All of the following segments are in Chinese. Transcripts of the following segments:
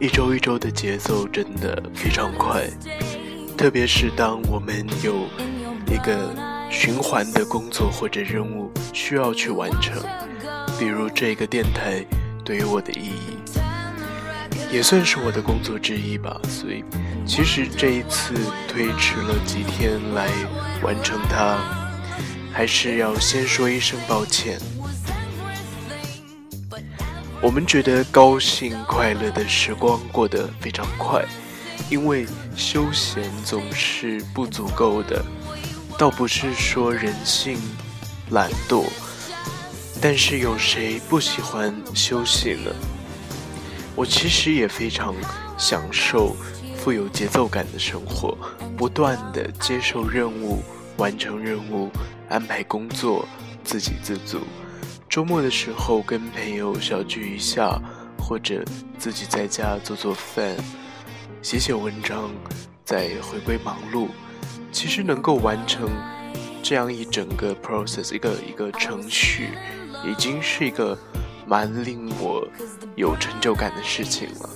一周一周的节奏真的非常快，特别是当我们有一个循环的工作或者任务需要去完成，比如这个电台对于我的意义，也算是我的工作之一吧。所以，其实这一次推迟了几天来完成它，还是要先说一声抱歉。我们觉得高兴快乐的时光过得非常快，因为休闲总是不足够的。倒不是说人性懒惰，但是有谁不喜欢休息呢？我其实也非常享受富有节奏感的生活，不断的接受任务，完成任务，安排工作，自给自足。周末的时候跟朋友小聚一下，或者自己在家做做饭、写写文章，再回归忙碌。其实能够完成这样一整个 process，一个一个程序，已经是一个蛮令我有成就感的事情了。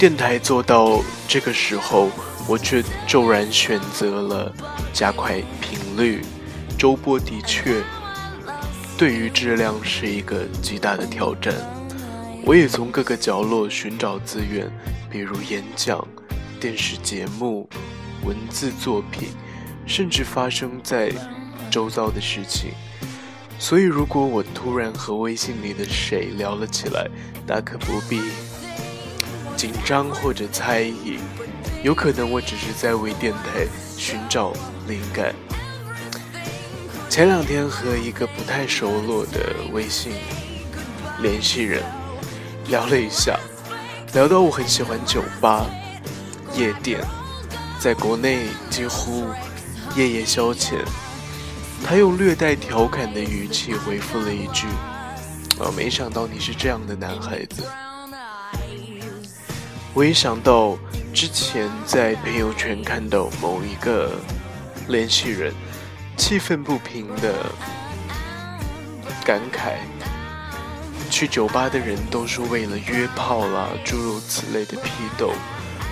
电台做到这个时候，我却骤然选择了加快频率。周播的确对于质量是一个极大的挑战。我也从各个角落寻找资源，比如演讲、电视节目、文字作品，甚至发生在周遭的事情。所以，如果我突然和微信里的谁聊了起来，大可不必。紧张或者猜疑，有可能我只是在为电台寻找灵感。前两天和一个不太熟络的微信联系人聊了一下，聊到我很喜欢酒吧、夜店，在国内几乎夜夜消遣。他用略带调侃的语气回复了一句：“啊，没想到你是这样的男孩子。”我一想到之前在朋友圈看到某一个联系人气愤不平的感慨，去酒吧的人都是为了约炮啦，诸如此类的批斗。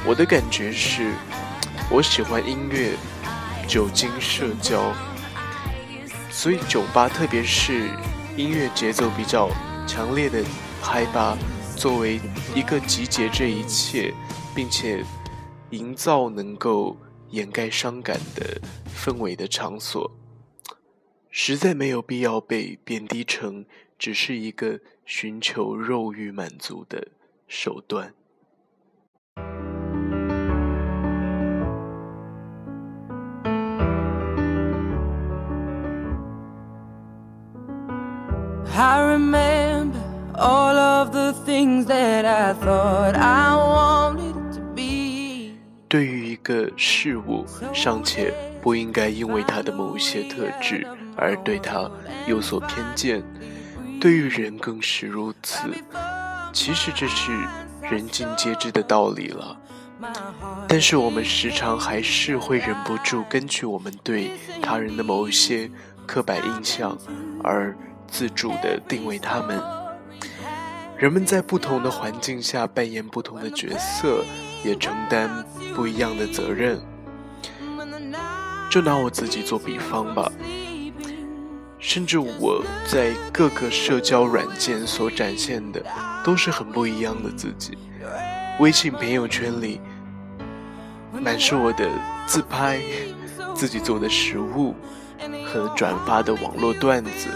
我的感觉是，我喜欢音乐、酒精、社交，所以酒吧，特别是音乐节奏比较强烈的嗨吧。作为一个集结这一切，并且营造能够掩盖伤感的氛围的场所，实在没有必要被贬低成只是一个寻求肉欲满足的手段。I remember. All of the things that I thought I wanted to be。对于一个事物，尚且不应该因为它的某些特质而对它有所偏见，对于人更是如此。其实这是人尽皆知的道理了，但是我们时常还是会忍不住根据我们对他人的某一些刻板印象而自主地定位他们。人们在不同的环境下扮演不同的角色，也承担不一样的责任。就拿我自己做比方吧，甚至我在各个社交软件所展现的都是很不一样的自己。微信朋友圈里满是我的自拍、自己做的食物和转发的网络段子。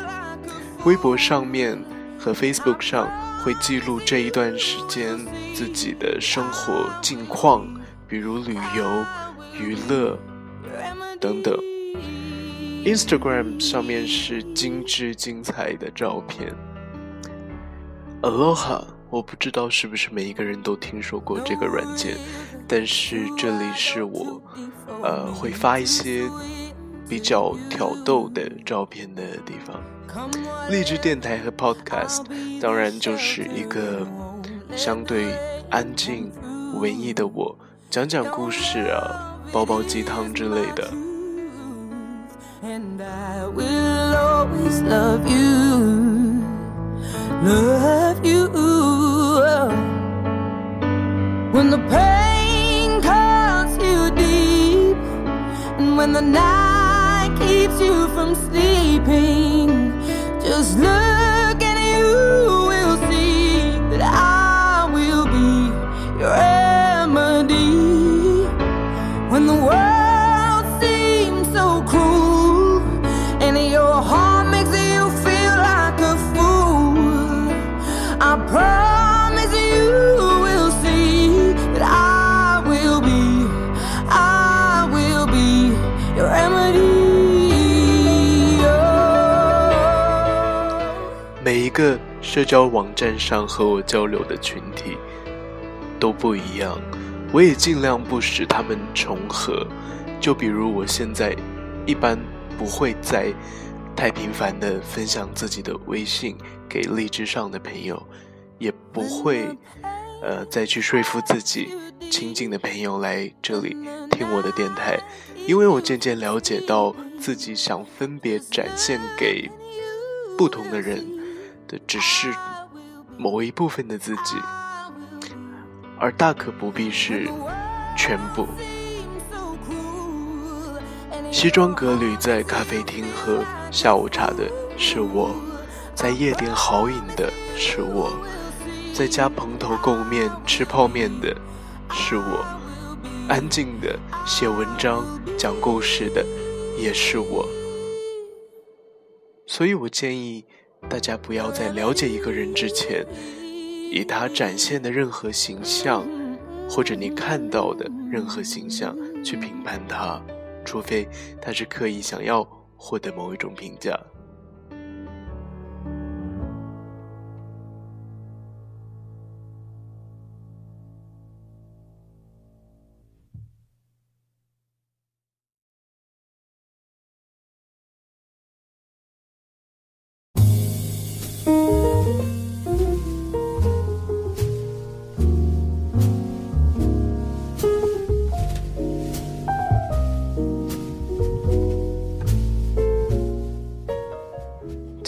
微博上面和 Facebook 上会记录这一段时间自己的生活近况，比如旅游、娱乐等等。Instagram 上面是精致精彩的照片。Aloha，我不知道是不是每一个人都听说过这个软件，但是这里是我，呃，会发一些比较挑逗的照片的地方。励志电台和 Podcast 当然就是一个相对安静、文艺的我，讲讲故事啊，煲煲鸡汤之类的。and I will always love you, love you. When the pain cuts you deep, and when the night keeps you from sleeping, just look 个社交网站上和我交流的群体都不一样，我也尽量不使他们重合。就比如我现在一般不会再太频繁的分享自己的微信给荔枝上的朋友，也不会呃再去说服自己亲近的朋友来这里听我的电台，因为我渐渐了解到自己想分别展现给不同的人。只是某一部分的自己，而大可不必是全部。西装革履在咖啡厅喝下午茶的是我，在夜店豪饮的是我，在家蓬头垢面吃泡面的是我，安静的写文章讲故事的也是我。所以我建议。大家不要在了解一个人之前，以他展现的任何形象，或者你看到的任何形象去评判他，除非他是刻意想要获得某一种评价。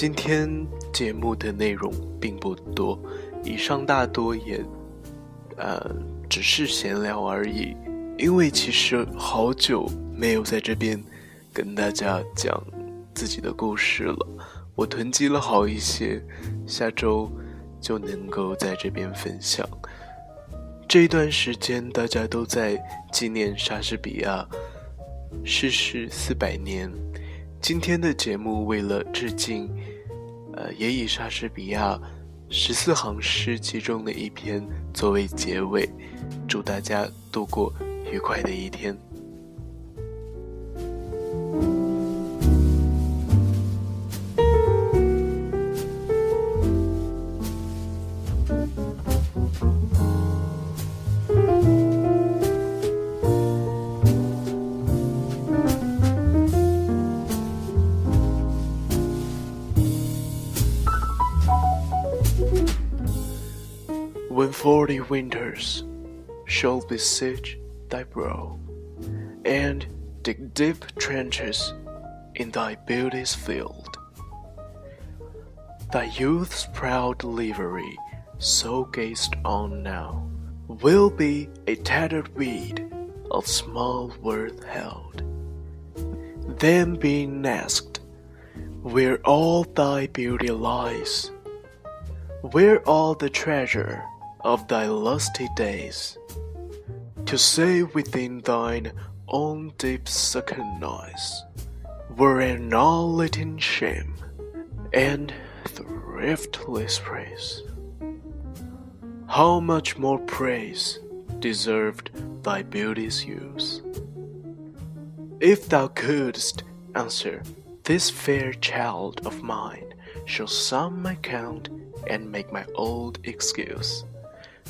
今天节目的内容并不多，以上大多也，呃，只是闲聊而已。因为其实好久没有在这边跟大家讲自己的故事了，我囤积了好一些，下周就能够在这边分享。这一段时间大家都在纪念莎士比亚逝世四百年，今天的节目为了致敬。呃，也以莎士比亚十四行诗其中的一篇作为结尾，祝大家度过愉快的一天。Forty winters shall besiege thy brow, and dig deep trenches in thy beauty's field, thy youth's proud livery, so gazed on now, will be a tattered weed of small worth held. Then being asked, where all thy beauty lies, where all the treasure of thy lusty days, to say within thine own deep eyes, were an all in shame and thriftless praise. How much more praise deserved thy beauty's use? If thou couldst answer, this fair child of mine shall sum my count and make my old excuse,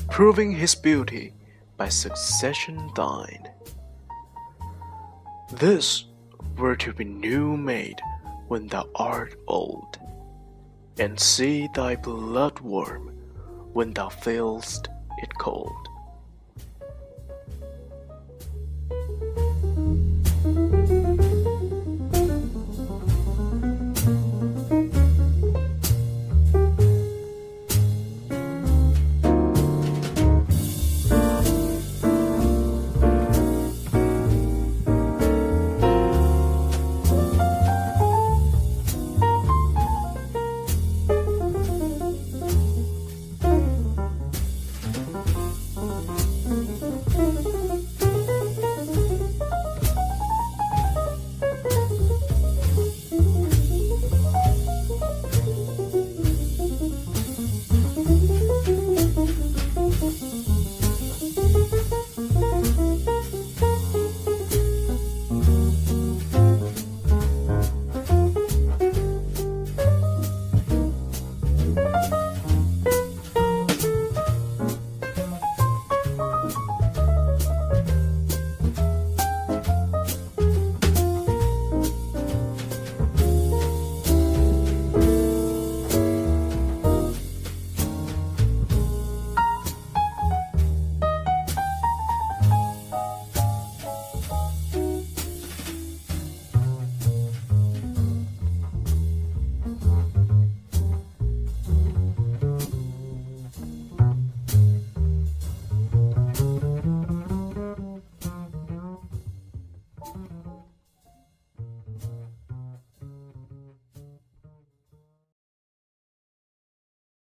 proving his beauty by succession thine. This were to be new made when thou art old, and see thy blood warm when thou feel'st it cold.